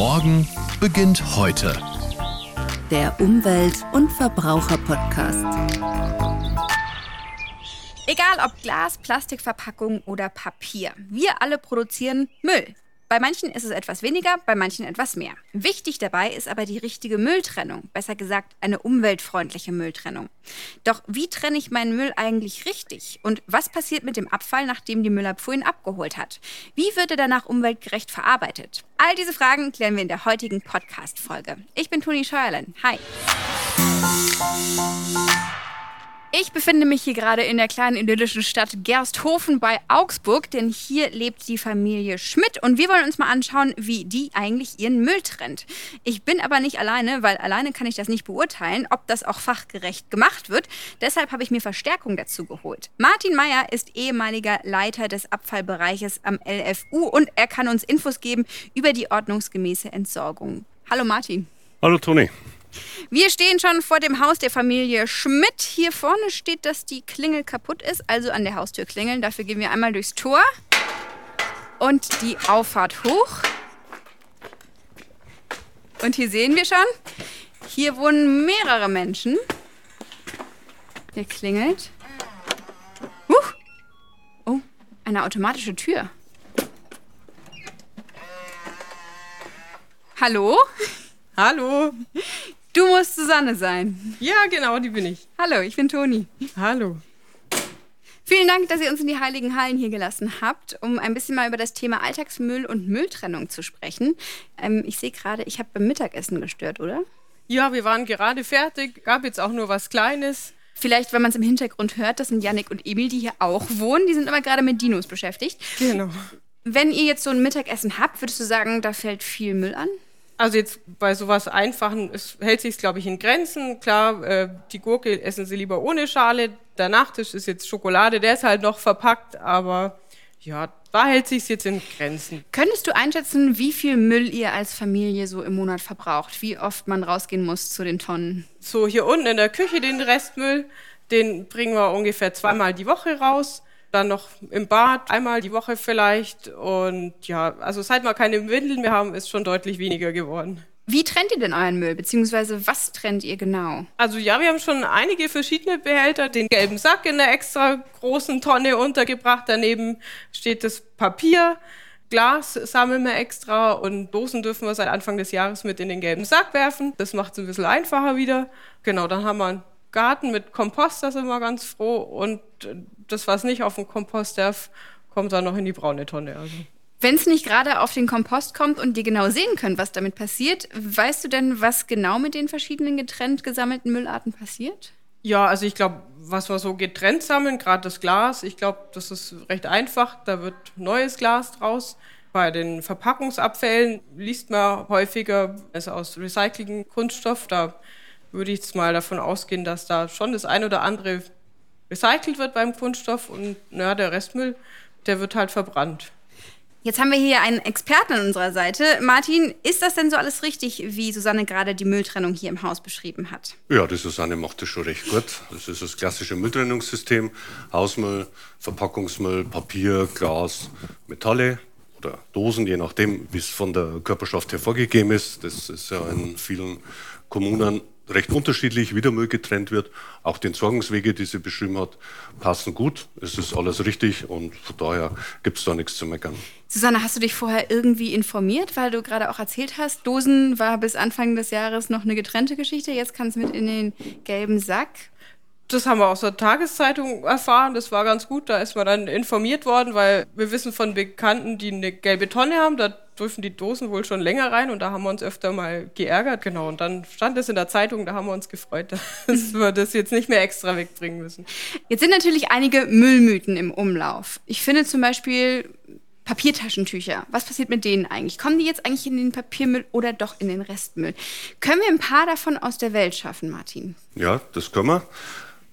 Morgen beginnt heute. Der Umwelt- und Verbraucher-Podcast. Egal ob Glas, Plastikverpackung oder Papier, wir alle produzieren Müll. Bei manchen ist es etwas weniger, bei manchen etwas mehr. Wichtig dabei ist aber die richtige Mülltrennung, besser gesagt eine umweltfreundliche Mülltrennung. Doch wie trenne ich meinen Müll eigentlich richtig? Und was passiert mit dem Abfall, nachdem die Müllabfuhr ihn abgeholt hat? Wie wird er danach umweltgerecht verarbeitet? All diese Fragen klären wir in der heutigen Podcast-Folge. Ich bin Toni Scheuerlen. Hi. Ich befinde mich hier gerade in der kleinen idyllischen Stadt Gersthofen bei Augsburg, denn hier lebt die Familie Schmidt und wir wollen uns mal anschauen, wie die eigentlich ihren Müll trennt. Ich bin aber nicht alleine, weil alleine kann ich das nicht beurteilen, ob das auch fachgerecht gemacht wird. Deshalb habe ich mir Verstärkung dazu geholt. Martin Meyer ist ehemaliger Leiter des Abfallbereiches am LFU und er kann uns Infos geben über die ordnungsgemäße Entsorgung. Hallo Martin. Hallo Toni. Wir stehen schon vor dem Haus der Familie Schmidt. Hier vorne steht, dass die Klingel kaputt ist, also an der Haustür klingeln. Dafür gehen wir einmal durchs Tor und die Auffahrt hoch. Und hier sehen wir schon, hier wohnen mehrere Menschen. Hier klingelt. Huch. Oh, eine automatische Tür. Hallo? Hallo. Du musst Susanne sein. Ja, genau, die bin ich. Hallo, ich bin Toni. Hallo. Vielen Dank, dass ihr uns in die Heiligen Hallen hier gelassen habt, um ein bisschen mal über das Thema Alltagsmüll und Mülltrennung zu sprechen. Ähm, ich sehe gerade, ich habe beim Mittagessen gestört, oder? Ja, wir waren gerade fertig, gab jetzt auch nur was Kleines. Vielleicht, wenn man es im Hintergrund hört, das sind Yannick und Emil, die hier auch wohnen. Die sind aber gerade mit Dinos beschäftigt. Genau. Wenn ihr jetzt so ein Mittagessen habt, würdest du sagen, da fällt viel Müll an? Also jetzt bei sowas Einfachen es hält sich glaube ich, in Grenzen. Klar, äh, die Gurke essen sie lieber ohne Schale. Der Nachtisch ist jetzt Schokolade, der ist halt noch verpackt, aber ja, da hält sich jetzt in Grenzen. Könntest du einschätzen, wie viel Müll ihr als Familie so im Monat verbraucht? Wie oft man rausgehen muss zu den Tonnen? So hier unten in der Küche den Restmüll, den bringen wir ungefähr zweimal die Woche raus dann noch im Bad einmal die Woche vielleicht. Und ja, also seit wir keine Windeln mehr haben, ist schon deutlich weniger geworden. Wie trennt ihr denn euren Müll, beziehungsweise was trennt ihr genau? Also ja, wir haben schon einige verschiedene Behälter. Den gelben Sack in einer extra großen Tonne untergebracht. Daneben steht das Papier. Glas sammeln wir extra und Dosen dürfen wir seit Anfang des Jahres mit in den gelben Sack werfen. Das macht es ein bisschen einfacher wieder. Genau, dann haben wir Garten mit Kompost, da sind wir ganz froh. Und das, was nicht auf den Kompost darf, kommt dann noch in die braune Tonne. Also. Wenn es nicht gerade auf den Kompost kommt und die genau sehen können, was damit passiert, weißt du denn, was genau mit den verschiedenen getrennt gesammelten Müllarten passiert? Ja, also ich glaube, was wir so getrennt sammeln, gerade das Glas, ich glaube, das ist recht einfach. Da wird neues Glas draus. Bei den Verpackungsabfällen liest man häufiger, es also aus recyceltem Kunststoff. Da würde ich jetzt mal davon ausgehen, dass da schon das ein oder andere recycelt wird beim Kunststoff und ja, der Restmüll, der wird halt verbrannt. Jetzt haben wir hier einen Experten an unserer Seite. Martin, ist das denn so alles richtig, wie Susanne gerade die Mülltrennung hier im Haus beschrieben hat? Ja, die Susanne macht das schon recht gut. Das ist das klassische Mülltrennungssystem. Hausmüll, Verpackungsmüll, Papier, Glas, Metalle oder Dosen, je nachdem, wie es von der Körperschaft her vorgegeben ist. Das ist ja in vielen Kommunen recht unterschiedlich, wie der Müll getrennt wird. Auch die Entsorgungswege, die sie beschrieben hat, passen gut. Es ist alles richtig und von daher gibt es da nichts zu meckern. Susanne, hast du dich vorher irgendwie informiert, weil du gerade auch erzählt hast, Dosen war bis Anfang des Jahres noch eine getrennte Geschichte, jetzt kann es mit in den gelben Sack. Das haben wir aus der Tageszeitung erfahren. Das war ganz gut. Da ist man dann informiert worden, weil wir wissen von Bekannten, die eine gelbe Tonne haben, da dürfen die Dosen wohl schon länger rein und da haben wir uns öfter mal geärgert. Genau. Und dann stand es in der Zeitung, da haben wir uns gefreut, dass wir das jetzt nicht mehr extra wegbringen müssen. Jetzt sind natürlich einige Müllmythen im Umlauf. Ich finde zum Beispiel Papiertaschentücher. Was passiert mit denen eigentlich? Kommen die jetzt eigentlich in den Papiermüll oder doch in den Restmüll? Können wir ein paar davon aus der Welt schaffen, Martin? Ja, das können wir.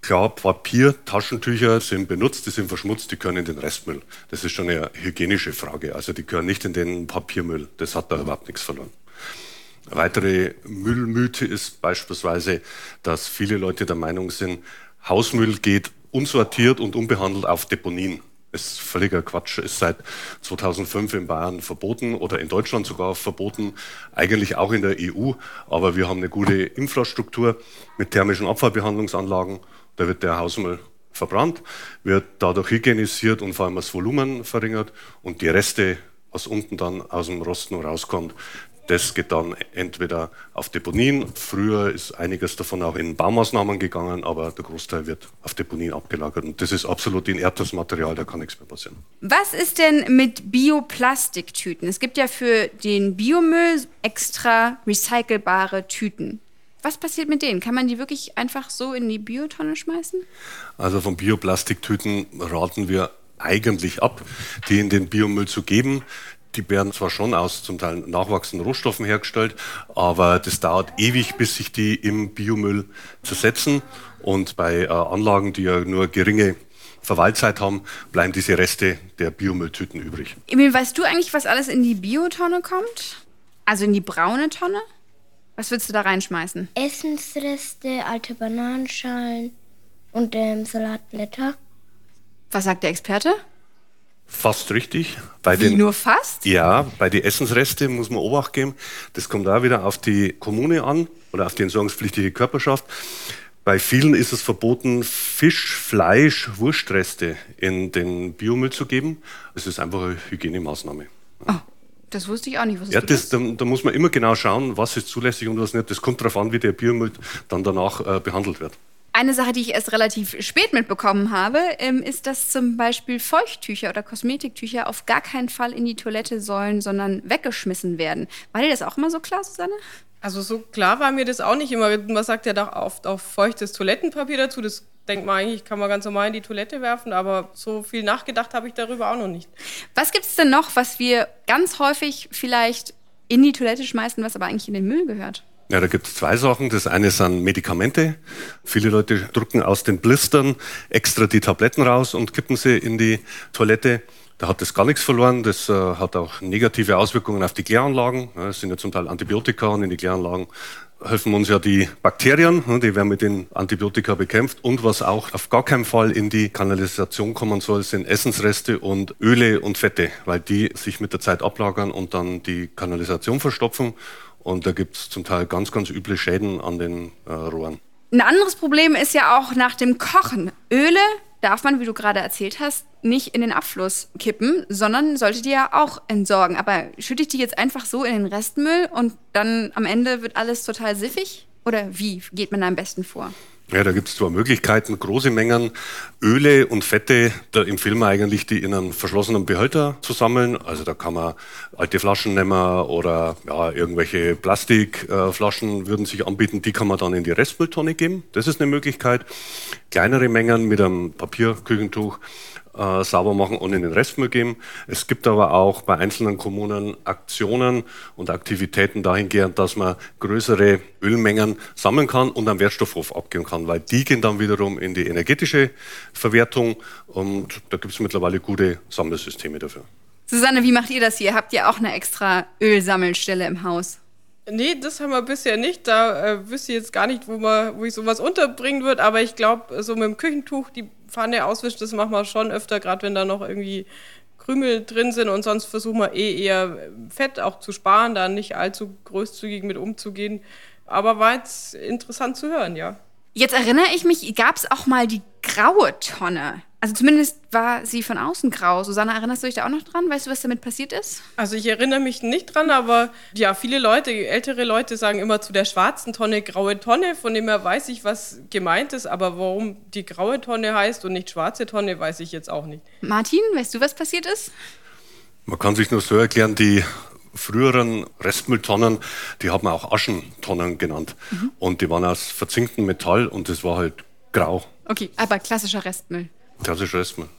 Klar, Papier, Taschentücher sind benutzt, die sind verschmutzt, die gehören in den Restmüll. Das ist schon eine hygienische Frage. Also die gehören nicht in den Papiermüll. Das hat da überhaupt nichts verloren. Eine weitere Müllmythe ist beispielsweise, dass viele Leute der Meinung sind, Hausmüll geht unsortiert und unbehandelt auf Deponien. ist völliger Quatsch, ist seit 2005 in Bayern verboten oder in Deutschland sogar verboten, eigentlich auch in der EU. Aber wir haben eine gute Infrastruktur mit thermischen Abfallbehandlungsanlagen. Da wird der Hausmüll verbrannt, wird dadurch hygienisiert und vor allem das Volumen verringert und die Reste, was unten dann aus dem Rosten rauskommt, das geht dann entweder auf Deponien. Früher ist einiges davon auch in Baumaßnahmen gegangen, aber der Großteil wird auf Deponien abgelagert. Und das ist absolut inertes Material, da kann nichts mehr passieren. Was ist denn mit Bioplastiktüten? Es gibt ja für den Biomüll extra recycelbare Tüten. Was passiert mit denen? Kann man die wirklich einfach so in die Biotonne schmeißen? Also von Bioplastiktüten raten wir eigentlich ab, die in den Biomüll zu geben. Die werden zwar schon aus zum Teil nachwachsenden Rohstoffen hergestellt, aber das dauert ewig, bis sich die im Biomüll zersetzen. Und bei äh, Anlagen, die ja nur geringe Verweilzeit haben, bleiben diese Reste der Biomülltüten übrig. Emil, weißt du eigentlich, was alles in die Biotonne kommt? Also in die braune Tonne? Was würdest du da reinschmeißen? Essensreste, alte Bananenschalen und ähm, Salatblätter. Was sagt der Experte? Fast richtig. Bei Wie den, nur fast? Ja, bei den Essensreste muss man Obacht geben. Das kommt da wieder auf die Kommune an oder auf die entsorgungspflichtige Körperschaft. Bei vielen ist es verboten, Fisch, Fleisch, Wurstreste in den Biomüll zu geben. Es ist einfach eine Hygienemaßnahme. Oh, das wusste ich auch nicht. Ja, das, da, da muss man immer genau schauen, was ist zulässig und was nicht. Das kommt darauf an, wie der Biomüll dann danach äh, behandelt wird. Eine Sache, die ich erst relativ spät mitbekommen habe, ähm, ist, dass zum Beispiel Feuchttücher oder Kosmetiktücher auf gar keinen Fall in die Toilette sollen, sondern weggeschmissen werden. War dir das auch immer so klar, Susanne? Also so klar war mir das auch nicht immer. Man sagt ja doch oft auf feuchtes Toilettenpapier dazu. Das denkt man eigentlich, kann man ganz normal in die Toilette werfen, aber so viel nachgedacht habe ich darüber auch noch nicht. Was gibt es denn noch, was wir ganz häufig vielleicht in die Toilette schmeißen, was aber eigentlich in den Müll gehört? Ja, da gibt es zwei Sachen. Das eine sind Medikamente. Viele Leute drucken aus den Blistern extra die Tabletten raus und kippen sie in die Toilette. Da hat das gar nichts verloren. Das äh, hat auch negative Auswirkungen auf die Kläranlagen. Das sind ja zum Teil Antibiotika und in die Kläranlagen helfen uns ja die Bakterien, die werden mit den Antibiotika bekämpft. Und was auch auf gar keinen Fall in die Kanalisation kommen soll, sind Essensreste und Öle und Fette, weil die sich mit der Zeit ablagern und dann die Kanalisation verstopfen. Und da gibt es zum Teil ganz, ganz üble Schäden an den äh, Rohren. Ein anderes Problem ist ja auch nach dem Kochen. Öle darf man, wie du gerade erzählt hast, nicht in den Abfluss kippen, sondern sollte die ja auch entsorgen. Aber schütte ich die jetzt einfach so in den Restmüll und dann am Ende wird alles total siffig? Oder wie geht man da am besten vor? Ja, da gibt es zwar Möglichkeiten, große Mengen Öle und Fette, da empfehlen wir eigentlich, die in einem verschlossenen Behälter zu sammeln. Also da kann man alte Flaschen nehmen oder ja, irgendwelche Plastikflaschen äh, würden sich anbieten, die kann man dann in die Restmülltonne geben. Das ist eine Möglichkeit. Kleinere Mengen mit einem Papierküchentuch äh, sauber machen und in den Restmüll geben. Es gibt aber auch bei einzelnen Kommunen Aktionen und Aktivitäten dahingehend, dass man größere Ölmengen sammeln kann und am Wertstoffhof abgeben kann, weil die gehen dann wiederum in die energetische Verwertung und da gibt es mittlerweile gute Sammelsysteme dafür. Susanne, wie macht ihr das hier? Habt ihr auch eine extra Ölsammelstelle im Haus? Nee, das haben wir bisher nicht. Da äh, wüsste ich jetzt gar nicht, wo, man, wo ich sowas unterbringen würde. Aber ich glaube, so mit dem Küchentuch die Pfanne auswischen, das machen wir schon öfter, gerade wenn da noch irgendwie Krümel drin sind. Und sonst versuchen wir eh eher Fett auch zu sparen, da nicht allzu großzügig mit umzugehen. Aber war jetzt interessant zu hören, ja. Jetzt erinnere ich mich, gab es auch mal die graue Tonne. Also zumindest war sie von außen grau. Susanne, erinnerst du dich da auch noch dran? Weißt du, was damit passiert ist? Also ich erinnere mich nicht dran, aber ja, viele Leute, ältere Leute sagen immer zu der schwarzen Tonne graue Tonne. Von dem her weiß ich, was gemeint ist, aber warum die graue Tonne heißt und nicht schwarze Tonne, weiß ich jetzt auch nicht. Martin, weißt du, was passiert ist? Man kann sich nur so erklären, die früheren Restmülltonnen, die haben wir auch Aschentonnen genannt. Mhm. Und die waren aus verzinktem Metall und das war halt grau. Okay, aber klassischer Restmüll. Klassischer Restmüll.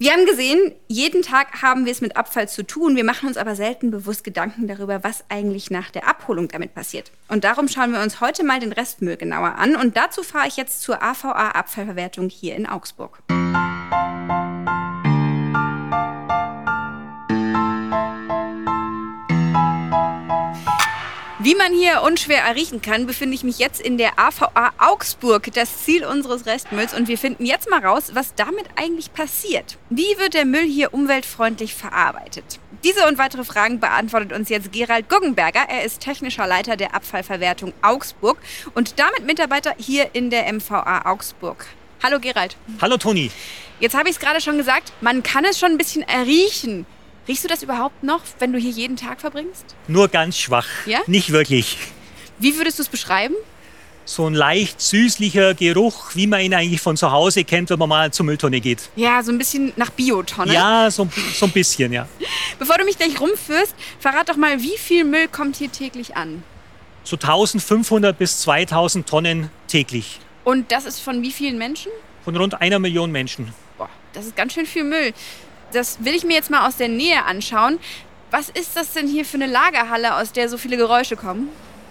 Wir haben gesehen, jeden Tag haben wir es mit Abfall zu tun. Wir machen uns aber selten bewusst Gedanken darüber, was eigentlich nach der Abholung damit passiert. Und darum schauen wir uns heute mal den Restmüll genauer an. Und dazu fahre ich jetzt zur AVA Abfallverwertung hier in Augsburg. Wie man hier unschwer erriechen kann, befinde ich mich jetzt in der AVA Augsburg, das Ziel unseres Restmülls. Und wir finden jetzt mal raus, was damit eigentlich passiert. Wie wird der Müll hier umweltfreundlich verarbeitet? Diese und weitere Fragen beantwortet uns jetzt Gerald Guggenberger. Er ist technischer Leiter der Abfallverwertung Augsburg und damit Mitarbeiter hier in der MVA Augsburg. Hallo Gerald. Hallo Toni. Jetzt habe ich es gerade schon gesagt, man kann es schon ein bisschen erriechen. Riechst du das überhaupt noch, wenn du hier jeden Tag verbringst? Nur ganz schwach. Ja? Nicht wirklich. Wie würdest du es beschreiben? So ein leicht süßlicher Geruch, wie man ihn eigentlich von zu Hause kennt, wenn man mal zur Mülltonne geht. Ja, so ein bisschen nach Biotonne. Ja, so, so ein bisschen, ja. Bevor du mich gleich rumführst, verrat doch mal, wie viel Müll kommt hier täglich an? So 1500 bis 2000 Tonnen täglich. Und das ist von wie vielen Menschen? Von rund einer Million Menschen. Boah, das ist ganz schön viel Müll. Das will ich mir jetzt mal aus der Nähe anschauen. Was ist das denn hier für eine Lagerhalle, aus der so viele Geräusche kommen?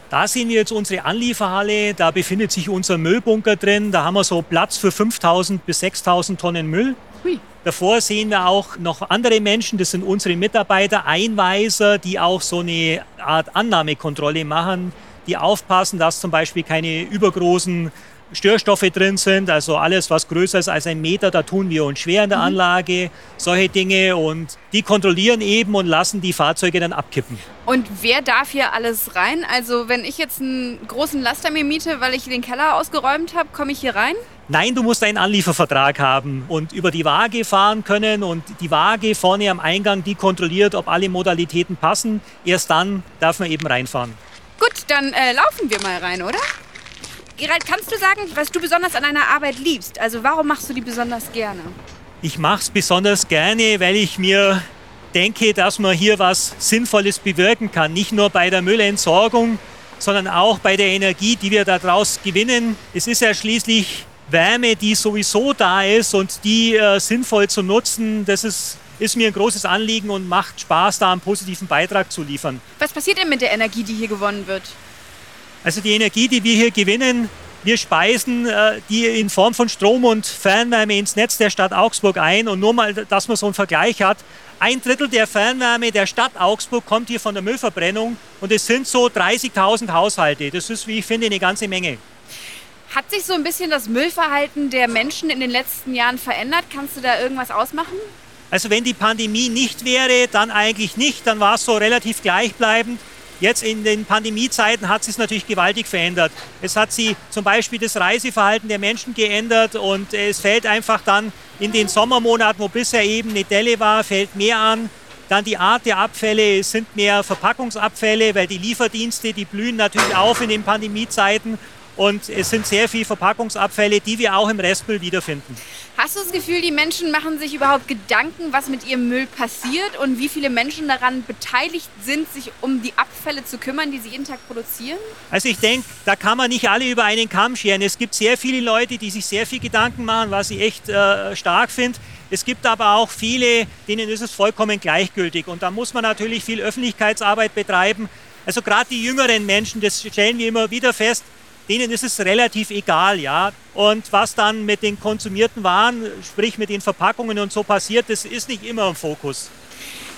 Da sehen wir jetzt unsere Anlieferhalle. Da befindet sich unser Müllbunker drin. Da haben wir so Platz für 5000 bis 6000 Tonnen Müll. Hui. Davor sehen wir auch noch andere Menschen. Das sind unsere Mitarbeiter, Einweiser, die auch so eine Art Annahmekontrolle machen, die aufpassen, dass zum Beispiel keine übergroßen Störstoffe drin sind, also alles, was größer ist als ein Meter, da tun wir uns schwer in der Anlage, solche Dinge und die kontrollieren eben und lassen die Fahrzeuge dann abkippen. Und wer darf hier alles rein? Also wenn ich jetzt einen großen Laster mir miete, weil ich den Keller ausgeräumt habe, komme ich hier rein? Nein, du musst einen Anliefervertrag haben und über die Waage fahren können und die Waage vorne am Eingang, die kontrolliert, ob alle Modalitäten passen. Erst dann darf man eben reinfahren. Gut, dann äh, laufen wir mal rein, oder? Gerald, kannst du sagen, was du besonders an deiner Arbeit liebst? Also warum machst du die besonders gerne? Ich mache es besonders gerne, weil ich mir denke, dass man hier was Sinnvolles bewirken kann. Nicht nur bei der Müllentsorgung, sondern auch bei der Energie, die wir daraus gewinnen. Es ist ja schließlich Wärme, die sowieso da ist und die äh, sinnvoll zu nutzen. Das ist, ist mir ein großes Anliegen und macht Spaß, da einen positiven Beitrag zu liefern. Was passiert denn mit der Energie, die hier gewonnen wird? Also die Energie, die wir hier gewinnen, wir speisen äh, die in Form von Strom und Fernwärme ins Netz der Stadt Augsburg ein. Und nur mal, dass man so einen Vergleich hat, ein Drittel der Fernwärme der Stadt Augsburg kommt hier von der Müllverbrennung und es sind so 30.000 Haushalte. Das ist, wie ich finde, eine ganze Menge. Hat sich so ein bisschen das Müllverhalten der Menschen in den letzten Jahren verändert? Kannst du da irgendwas ausmachen? Also wenn die Pandemie nicht wäre, dann eigentlich nicht. Dann war es so relativ gleichbleibend. Jetzt in den Pandemiezeiten hat sich es natürlich gewaltig verändert. Es hat sich zum Beispiel das Reiseverhalten der Menschen geändert und es fällt einfach dann in den Sommermonaten, wo bisher eben eine Delle war, fällt mehr an. Dann die Art der Abfälle, sind mehr Verpackungsabfälle, weil die Lieferdienste, die blühen natürlich auf in den Pandemiezeiten und es sind sehr viele Verpackungsabfälle, die wir auch im Restmüll wiederfinden. Hast du das Gefühl, die Menschen machen sich überhaupt Gedanken, was mit ihrem Müll passiert und wie viele Menschen daran beteiligt sind, sich um die Abfälle zu kümmern, die sie jeden Tag produzieren? Also ich denke, da kann man nicht alle über einen Kamm scheren. Es gibt sehr viele Leute, die sich sehr viel Gedanken machen, was ich echt äh, stark finde. Es gibt aber auch viele, denen ist es vollkommen gleichgültig. Und da muss man natürlich viel Öffentlichkeitsarbeit betreiben. Also gerade die jüngeren Menschen, das stellen wir immer wieder fest, denen ist es relativ egal, ja. Und was dann mit den konsumierten Waren, sprich mit den Verpackungen und so passiert, das ist nicht immer im Fokus.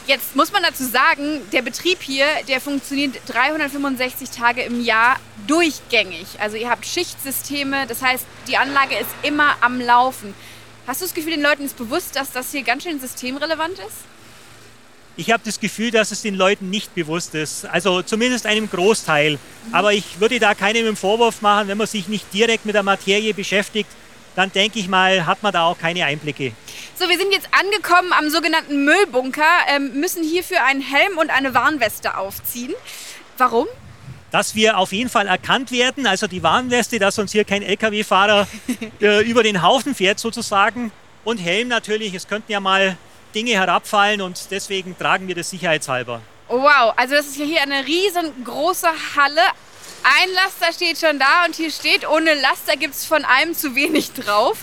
Jetzt muss man dazu sagen, der Betrieb hier, der funktioniert 365 Tage im Jahr durchgängig. Also ihr habt Schichtsysteme, das heißt, die Anlage ist immer am Laufen. Hast du das Gefühl, den Leuten ist bewusst, dass das hier ganz schön systemrelevant ist? Ich habe das Gefühl, dass es den Leuten nicht bewusst ist. Also zumindest einem Großteil. Aber ich würde da keinem einen Vorwurf machen, wenn man sich nicht direkt mit der Materie beschäftigt, dann denke ich mal, hat man da auch keine Einblicke. So, wir sind jetzt angekommen am sogenannten Müllbunker, ähm, müssen hierfür einen Helm und eine Warnweste aufziehen. Warum? Dass wir auf jeden Fall erkannt werden, also die Warnweste, dass uns hier kein Lkw-Fahrer äh, über den Haufen fährt sozusagen. Und Helm natürlich, es könnten ja mal Dinge herabfallen und deswegen tragen wir das sicherheitshalber. Wow, also das ist ja hier eine riesengroße Halle. Ein Laster steht schon da und hier steht, ohne Laster gibt es von einem zu wenig drauf.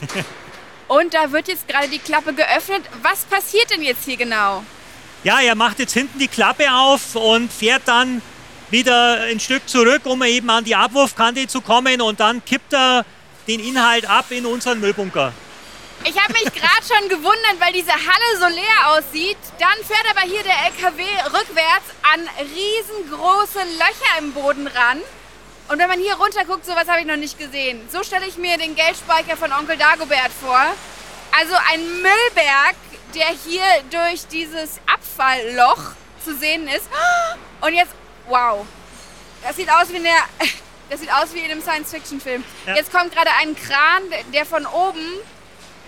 und da wird jetzt gerade die Klappe geöffnet. Was passiert denn jetzt hier genau? Ja, er macht jetzt hinten die Klappe auf und fährt dann wieder ein Stück zurück, um eben an die Abwurfkante zu kommen und dann kippt er den Inhalt ab in unseren Müllbunker. Ich habe mich gerade schon gewundert, weil diese Halle so leer aussieht. Dann fährt aber hier der LKW rückwärts an riesengroße Löcher im Boden ran. Und wenn man hier runter guckt, sowas habe ich noch nicht gesehen. So stelle ich mir den Geldspeicher von Onkel Dagobert vor. Also ein Müllberg, der hier durch dieses Abfallloch zu sehen ist. Und jetzt, wow. Das sieht aus wie eine, das sieht aus wie in einem Science-Fiction-Film. Ja. Jetzt kommt gerade ein Kran, der von oben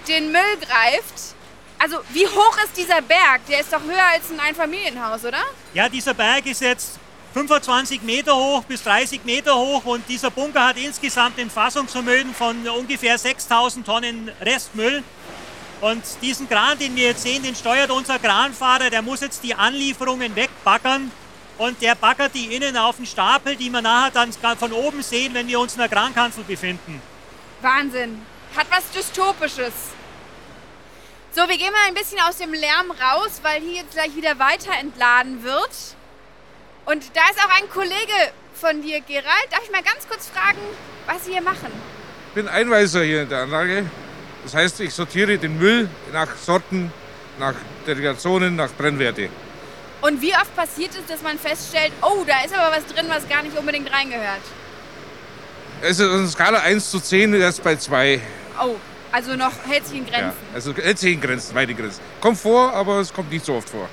den Müll greift. Also wie hoch ist dieser Berg? Der ist doch höher als ein Einfamilienhaus, oder? Ja, dieser Berg ist jetzt 25 Meter hoch bis 30 Meter hoch und dieser Bunker hat insgesamt ein Fassungsvermögen von ungefähr 6000 Tonnen Restmüll. Und diesen Kran, den wir jetzt sehen, den steuert unser Kranfahrer, der muss jetzt die Anlieferungen wegbaggern und der baggert die innen auf den Stapel, die wir nachher dann von oben sehen, wenn wir uns in der Krankanzel befinden. Wahnsinn. Hat was Dystopisches. So, wir gehen mal ein bisschen aus dem Lärm raus, weil hier jetzt gleich wieder weiter entladen wird. Und da ist auch ein Kollege von dir, Gerald. Darf ich mal ganz kurz fragen, was Sie hier machen? Ich bin Einweiser hier in der Anlage. Das heißt, ich sortiere den Müll nach Sorten, nach Derivationen, nach Brennwerte. Und wie oft passiert es, dass man feststellt, oh, da ist aber was drin, was gar nicht unbedingt reingehört? Es ist eine Skala 1 zu 10, erst bei 2. Oh, also noch hält sich in Ja, Grenzen. also hält sich in Grenzen, weite Grenzen. Kommt vor, aber es kommt nicht so oft vor.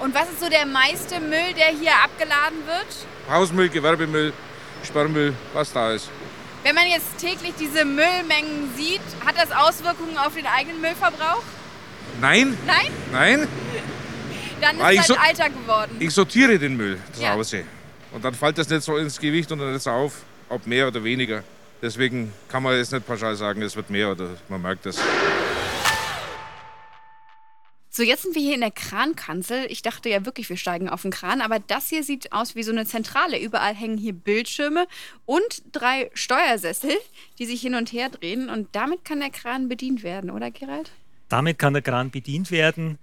Und was ist so der meiste Müll, der hier abgeladen wird? Hausmüll, Gewerbemüll, Sperrmüll, was da ist. Wenn man jetzt täglich diese Müllmengen sieht, hat das Auswirkungen auf den eigenen Müllverbrauch? Nein, Nein? nein, Dann ist Ah, es so- halt Alter geworden. ich sortiere den Müll zu Ja. Hause. Und dann fällt das nicht so ins Gewicht und dann nicht so auf, ob mehr oder weniger. Deswegen kann man jetzt nicht pauschal sagen, es wird mehr oder man merkt es. So, jetzt sind wir hier in der Krankanzel. Ich dachte ja wirklich, wir steigen auf den Kran, aber das hier sieht aus wie so eine Zentrale. Überall hängen hier Bildschirme und drei Steuersessel, die sich hin und her drehen. Und damit kann der Kran bedient werden, oder Gerald? Damit kann der Kran bedient werden.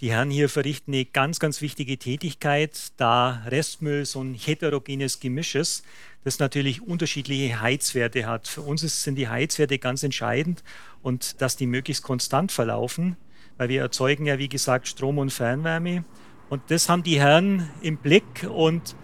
Die Herren hier verrichten eine ganz, ganz wichtige Tätigkeit, da Restmüll so ein heterogenes Gemisch ist, das natürlich unterschiedliche Heizwerte hat. Für uns ist, sind die Heizwerte ganz entscheidend und dass die möglichst konstant verlaufen, weil wir erzeugen ja, wie gesagt, Strom und Fernwärme. Und das haben die Herren im Blick und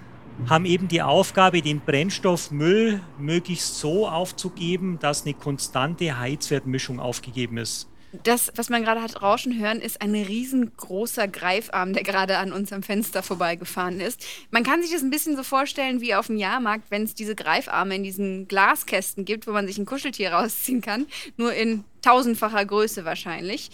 haben eben die Aufgabe, den Brennstoffmüll möglichst so aufzugeben, dass eine konstante Heizwertmischung aufgegeben ist. Das, was man gerade hat rauschen hören, ist ein riesengroßer Greifarm, der gerade an unserem Fenster vorbeigefahren ist. Man kann sich das ein bisschen so vorstellen wie auf dem Jahrmarkt, wenn es diese Greifarme in diesen Glaskästen gibt, wo man sich ein Kuscheltier rausziehen kann, nur in tausendfacher Größe wahrscheinlich.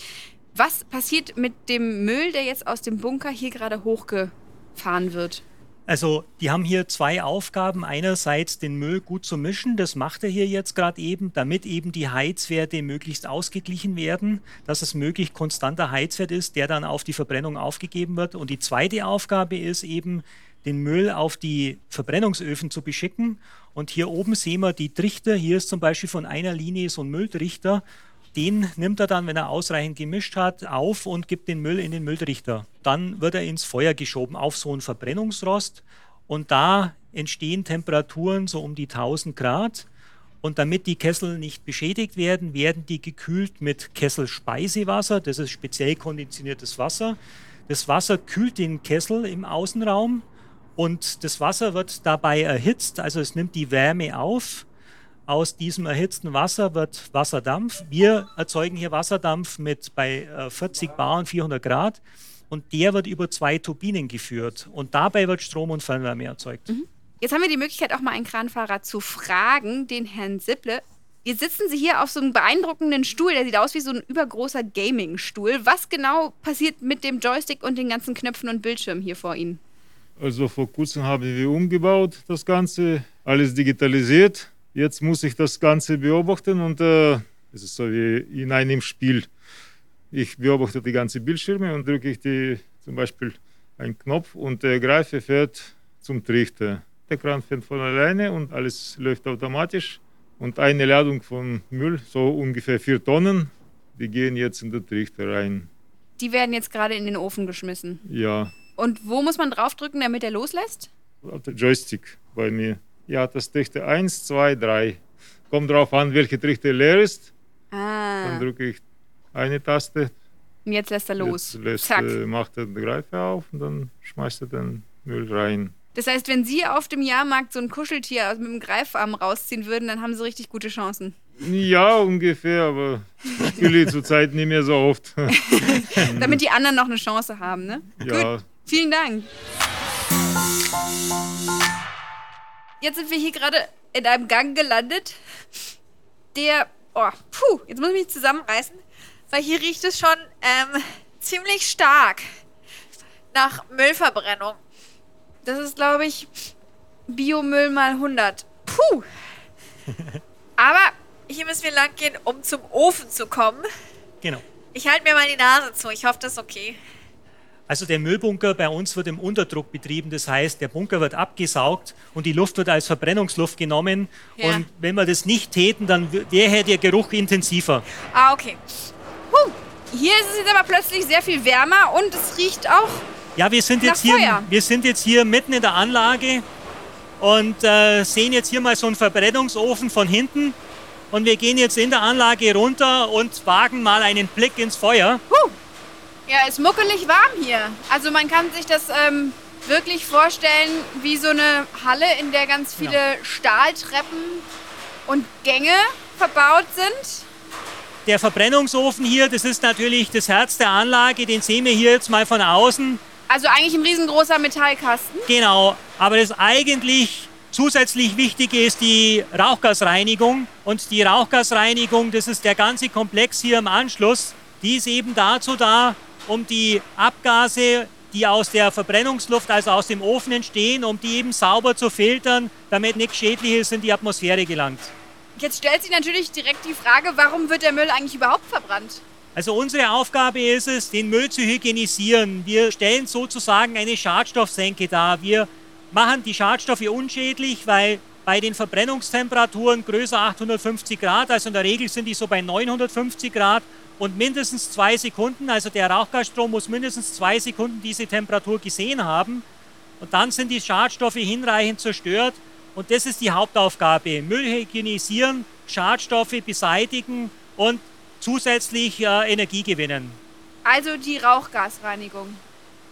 Was passiert mit dem Müll, der jetzt aus dem Bunker hier gerade hochgefahren wird? Also, die haben hier zwei Aufgaben. Einerseits den Müll gut zu mischen, das macht er hier jetzt gerade eben, damit eben die Heizwerte möglichst ausgeglichen werden, dass es möglichst konstanter Heizwert ist, der dann auf die Verbrennung aufgegeben wird. Und die zweite Aufgabe ist eben, den Müll auf die Verbrennungsöfen zu beschicken. Und hier oben sehen wir die Trichter. Hier ist zum Beispiel von einer Linie so ein Mülltrichter. Den nimmt er dann, wenn er ausreichend gemischt hat, auf und gibt den Müll in den Mülltrichter. Dann wird er ins Feuer geschoben auf so einen Verbrennungsrost und da entstehen Temperaturen so um die 1000 Grad. Und damit die Kessel nicht beschädigt werden, werden die gekühlt mit Kesselspeisewasser. Das ist speziell konditioniertes Wasser. Das Wasser kühlt den Kessel im Außenraum und das Wasser wird dabei erhitzt, also es nimmt die Wärme auf. Aus diesem erhitzten Wasser wird Wasserdampf. Wir erzeugen hier Wasserdampf mit bei äh, 40 Bar und 400 Grad und der wird über zwei Turbinen geführt und dabei wird Strom und Fernwärme erzeugt. Jetzt haben wir die Möglichkeit, auch mal einen Kranfahrer zu fragen, den Herrn Sipple. Jetzt sitzen Sie hier auf so einem beeindruckenden Stuhl, der sieht aus wie so ein übergroßer Gaming-Stuhl. Was genau passiert mit dem Joystick und den ganzen Knöpfen und Bildschirmen hier vor Ihnen? Also vor kurzem haben wir umgebaut das Ganze, alles digitalisiert. Jetzt muss ich das Ganze beobachten und äh, es ist so wie in einem Spiel. Ich beobachte die ganzen Bildschirme und drücke ich die zum Beispiel einen Knopf und der Greifer fährt zum Trichter. Der Kran fährt von alleine und alles läuft automatisch. Und eine Ladung von Müll, so ungefähr vier Tonnen, die gehen jetzt in den Trichter rein. Die werden jetzt gerade in den Ofen geschmissen. Ja, Und wo muss man draufdrücken, damit er loslässt? auf der Joystick bei mir. Ja, das Trichter 1, 2, 3. Kommt drauf an, welche Trichter leer ist. Dann Ah. drücke ich eine Taste. Und jetzt lässt er los. Lässt, Zack. äh, macht er den Greifer auf und dann schmeißt er den Müll rein. Das heißt, wenn Sie auf dem Jahrmarkt so ein Kuscheltier aus- mit dem Greifarm rausziehen würden, dann haben Sie richtig gute Chancen. Ja, ungefähr, aber ich spiele zurzeit nicht mehr so oft. Damit die anderen noch eine Chance haben, ne? ja, Gut, vielen Dank. Jetzt sind wir hier gerade in einem Gang gelandet, der, oh, puh, jetzt muss ich mich zusammenreißen, weil hier riecht es schon ähm, ziemlich stark nach Müllverbrennung. Das ist, glaube ich, Biomüll mal 100. Puh. Aber hier müssen wir lang gehen, um zum Ofen zu kommen. Genau. Ich halte mir mal die Nase zu. Ich hoffe, das ist okay. Also der Müllbunker bei uns wird im Unterdruck betrieben, das heißt, der Bunker wird abgesaugt und die Luft wird als Verbrennungsluft genommen. Ja. Und wenn wir das nicht täten, dann wäre der Geruch intensiver. Ah, okay. Puh. Hier ist es jetzt aber plötzlich sehr viel wärmer und es riecht auch. Ja, wir sind jetzt hier, Feuer. wir sind jetzt hier mitten in der Anlage und äh, sehen jetzt hier mal so einen Verbrennungsofen von hinten. Und wir gehen jetzt in der Anlage runter und wagen mal einen Blick ins Feuer. Puh. Ja, ist muckelig warm hier. Also man kann sich das ähm, wirklich vorstellen wie so eine Halle, in der ganz viele Stahltreppen und Gänge verbaut sind. Der Verbrennungsofen hier, das ist natürlich das Herz der Anlage, den sehen wir hier jetzt mal von außen. Also eigentlich ein riesengroßer Metallkasten. Genau, aber das eigentlich zusätzlich Wichtige ist die Rauchgasreinigung. Und die Rauchgasreinigung, das ist der ganze Komplex hier im Anschluss, die ist eben dazu da, um die Abgase, die aus der Verbrennungsluft, also aus dem Ofen entstehen, um die eben sauber zu filtern, damit nichts Schädliches in die Atmosphäre gelangt. Jetzt stellt sich natürlich direkt die Frage, warum wird der Müll eigentlich überhaupt verbrannt? Also unsere Aufgabe ist es, den Müll zu hygienisieren. Wir stellen sozusagen eine Schadstoffsenke dar. Wir machen die Schadstoffe unschädlich, weil bei den Verbrennungstemperaturen größer 850 Grad, also in der Regel sind die so bei 950 Grad und mindestens zwei Sekunden, also der Rauchgasstrom muss mindestens zwei Sekunden diese Temperatur gesehen haben und dann sind die Schadstoffe hinreichend zerstört und das ist die Hauptaufgabe. Müll hygienisieren, Schadstoffe beseitigen und zusätzlich äh, Energie gewinnen. Also die Rauchgasreinigung.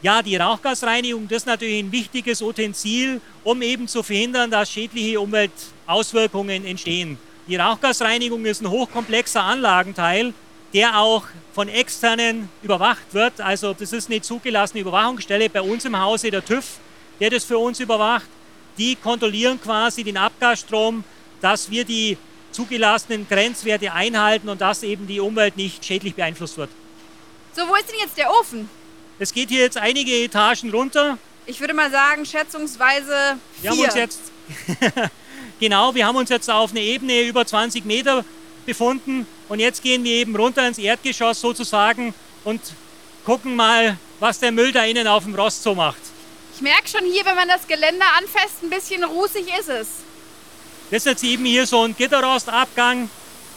Ja, die Rauchgasreinigung, das ist natürlich ein wichtiges Utensil, um eben zu verhindern, dass schädliche Umweltauswirkungen entstehen. Die Rauchgasreinigung ist ein hochkomplexer Anlagenteil, der auch von externen überwacht wird. Also das ist eine zugelassene Überwachungsstelle bei uns im Hause, der TÜV, der das für uns überwacht. Die kontrollieren quasi den Abgasstrom, dass wir die zugelassenen Grenzwerte einhalten und dass eben die Umwelt nicht schädlich beeinflusst wird. So, wo ist denn jetzt der Ofen? Es geht hier jetzt einige Etagen runter. Ich würde mal sagen, schätzungsweise Wir haben vier. uns jetzt genau, wir haben uns jetzt auf einer Ebene über 20 Meter befunden und jetzt gehen wir eben runter ins Erdgeschoss sozusagen und gucken mal, was der Müll da innen auf dem Rost so macht. Ich merke schon hier, wenn man das Geländer anfasst, ein bisschen rußig ist es. Das ist jetzt eben hier so ein Gitterrostabgang,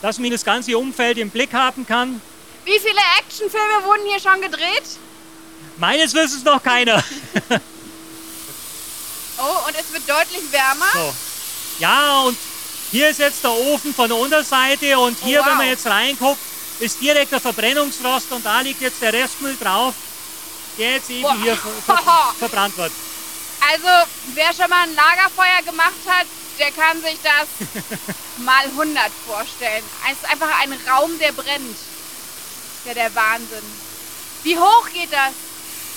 dass man das ganze Umfeld im Blick haben kann. Wie viele Actionfilme wurden hier schon gedreht? Meines Wissens noch keiner. Oh, und es wird deutlich wärmer. So. Ja, und hier ist jetzt der Ofen von der Unterseite und hier, Oh, wow. wenn man jetzt reinguckt, ist direkt der Verbrennungsrost und da liegt jetzt der Restmüll drauf, der jetzt eben Boah. hier ver ver verbrannt wird. Also, wer schon mal ein Lagerfeuer gemacht hat, der kann sich das mal 100 vorstellen. Es ist einfach ein Raum, der brennt. Ja, der Wahnsinn. Wie hoch geht das?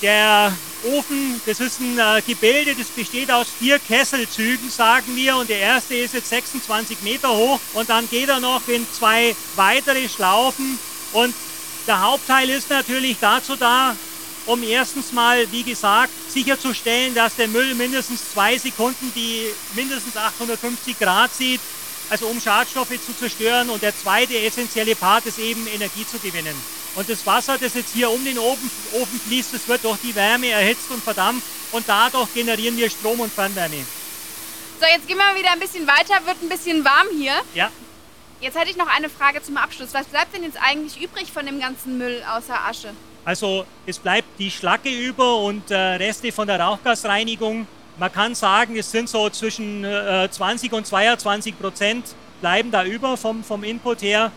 Der Ofen, das ist ein äh, Gebilde, das besteht aus vier Kesselzügen, sagen wir. Und der erste ist jetzt 26 Meter hoch. Und dann geht er noch in zwei weitere Schlaufen. Und der Hauptteil ist natürlich dazu da, um erstens mal, wie gesagt, sicherzustellen, dass der Müll mindestens zwei Sekunden die mindestens 850 Grad sieht, also um Schadstoffe zu zerstören. Und der zweite essentielle Part ist eben Energie zu gewinnen. Und das Wasser, das jetzt hier um den Ofen, Ofen fließt, das wird durch die Wärme erhitzt und verdampft und dadurch generieren wir Strom und Fernwärme. So, jetzt gehen wir wieder ein bisschen weiter, wird ein bisschen warm hier. Ja. Jetzt hätte ich noch eine Frage zum Abschluss. Was bleibt denn jetzt eigentlich übrig von dem ganzen Müll außer Asche? Also es bleibt die Schlacke über und äh, Reste von der Rauchgasreinigung. Man kann sagen, es sind so zwischen äh, 20 und 22 Prozent bleiben da über vom, vom Input her.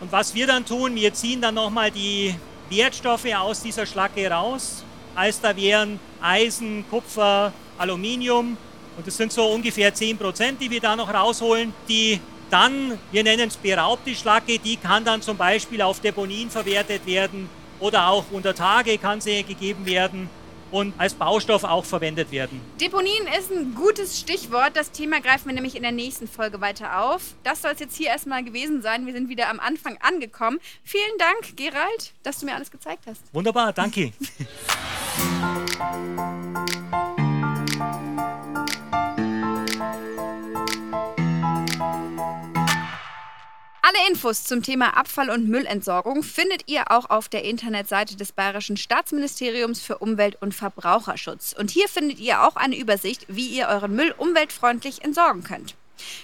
Und was wir dann tun, wir ziehen dann nochmal die Wertstoffe aus dieser Schlacke raus. Heißt, da wären Eisen, Kupfer, Aluminium und das sind so ungefähr 10 Prozent, die wir da noch rausholen. Die dann, wir nennen es beraubte Schlacke, die kann dann zum Beispiel auf Deponien verwertet werden oder auch unter Tage kann sie gegeben werden und als Baustoff auch verwendet werden. Deponien ist ein gutes Stichwort. Das Thema greifen wir nämlich in der nächsten Folge weiter auf. Das soll es jetzt hier erstmal gewesen sein. Wir sind wieder am Anfang angekommen. Vielen Dank, Gerald, dass du mir alles gezeigt hast. Wunderbar, danke. Alle Infos zum Thema Abfall- und Müllentsorgung findet ihr auch auf der Internetseite des Bayerischen Staatsministeriums für Umwelt und Verbraucherschutz. Und hier findet ihr auch eine Übersicht, wie ihr euren Müll umweltfreundlich entsorgen könnt.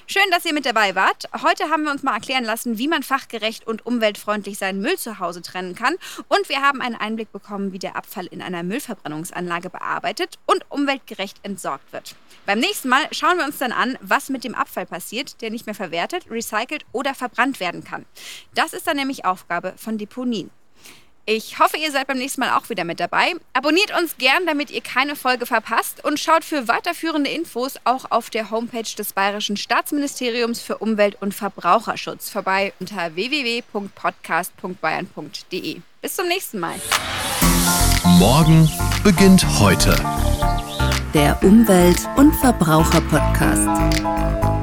Schön, dass ihr mit dabei wart. Heute haben wir uns mal erklären lassen, wie man fachgerecht und umweltfreundlich seinen Müll zu Hause trennen kann. Und wir haben einen Einblick bekommen, wie der Abfall in einer Müllverbrennungsanlage bearbeitet und umweltgerecht entsorgt wird. Beim nächsten Mal schauen wir uns dann an, was mit dem Abfall passiert, der nicht mehr verwertet, recycelt oder verbrannt werden kann. Das ist dann nämlich Aufgabe von Deponien. Ich hoffe, ihr seid beim nächsten Mal auch wieder mit dabei. Abonniert uns gern, damit ihr keine Folge verpasst und schaut für weiterführende Infos auch auf der Homepage des Bayerischen Staatsministeriums für Umwelt und Verbraucherschutz vorbei unter www.podcast.bayern.de. Bis zum nächsten Mal. Morgen beginnt heute. Der Umwelt- und Verbraucher-Podcast.